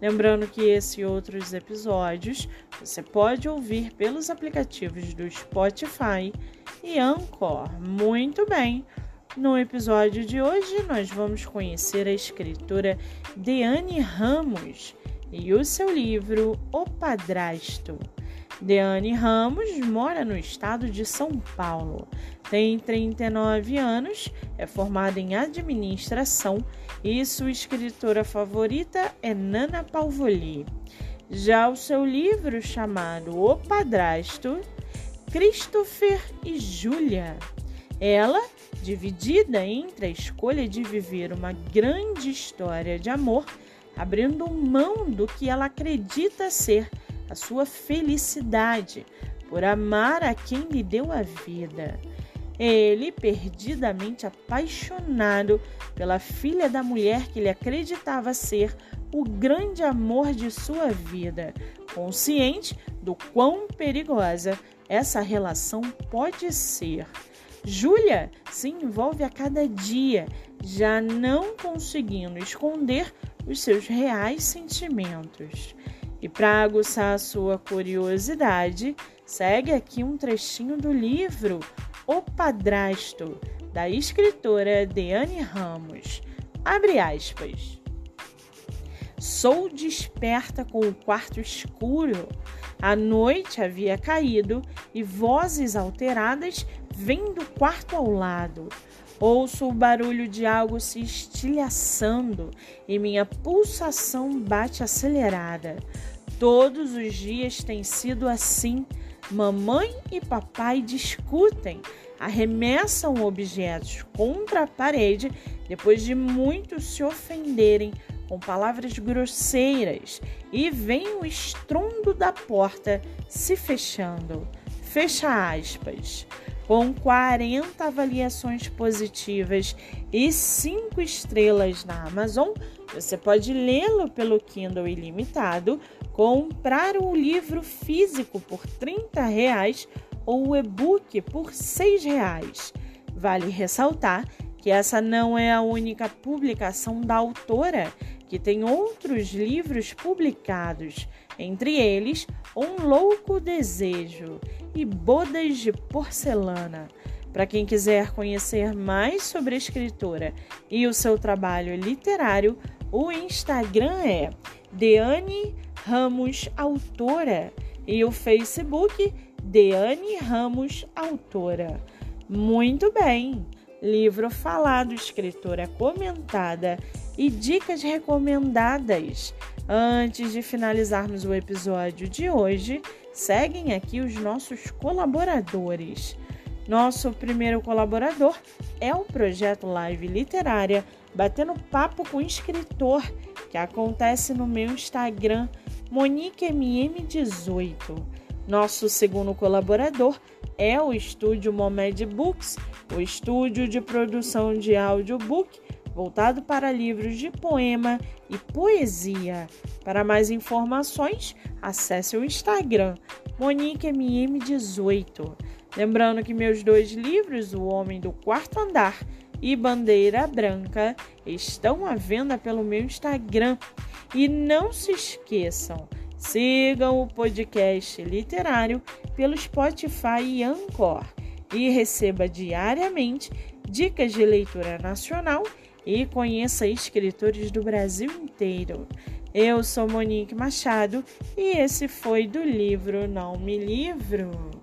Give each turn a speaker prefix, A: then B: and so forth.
A: Lembrando que esse e outros episódios você pode ouvir pelos aplicativos do Spotify e Anchor. Muito bem! No episódio de hoje, nós vamos conhecer a escritora Deane Ramos e o seu livro O Padrasto. Deane Ramos mora no estado de São Paulo. Tem 39 anos, é formada em administração e sua escritora favorita é Nana Palvoli. Já o seu livro chamado O Padrasto, Christopher e Júlia. Ela, dividida entre a escolha de viver uma grande história de amor, abrindo mão do que ela acredita ser a sua felicidade por amar a quem lhe deu a vida. Ele, perdidamente apaixonado pela filha da mulher que ele acreditava ser o grande amor de sua vida, consciente do quão perigosa essa relação pode ser. Júlia se envolve a cada dia, já não conseguindo esconder os seus reais sentimentos. E para aguçar a sua curiosidade, segue aqui um trechinho do livro O Padrasto, da escritora Deane Ramos. Abre aspas. Sou desperta com o quarto escuro. A noite havia caído e vozes alteradas vêm do quarto ao lado. Ouço o barulho de algo se estilhaçando e minha pulsação bate acelerada. Todos os dias tem sido assim. Mamãe e papai discutem, arremessam objetos contra a parede depois de muitos se ofenderem com palavras grosseiras e vem o estrondo da porta se fechando. Fecha aspas com 40 avaliações positivas e 5 estrelas na Amazon. Você pode lê-lo pelo Kindle ilimitado, comprar o livro físico por 30 reais ou o e-book por 6 reais. Vale ressaltar que essa não é a única publicação da autora, que tem outros livros publicados, entre eles Um Louco Desejo e bodas de porcelana. Para quem quiser conhecer mais sobre a escritora e o seu trabalho literário, o Instagram é Deane Ramos Autora e o Facebook Deane Ramos Autora. Muito bem! Livro falado, escritora comentada e dicas recomendadas. Antes de finalizarmos o episódio de hoje, seguem aqui os nossos colaboradores. Nosso primeiro colaborador é o projeto Live Literária Batendo Papo com Escritor, que acontece no meu Instagram, MoniqueMM18. Nosso segundo colaborador é o estúdio Momed Books, o estúdio de produção de audiobook voltado para livros de poema e poesia. Para mais informações, acesse o Instagram MoniqueMM18. Lembrando que meus dois livros, O Homem do Quarto Andar e Bandeira Branca, estão à venda pelo meu Instagram. E não se esqueçam, sigam o podcast literário pelo Spotify e Anchor e receba diariamente dicas de leitura nacional e conheça escritores do Brasil inteiro. Eu sou Monique Machado e esse foi do livro Não Me Livro.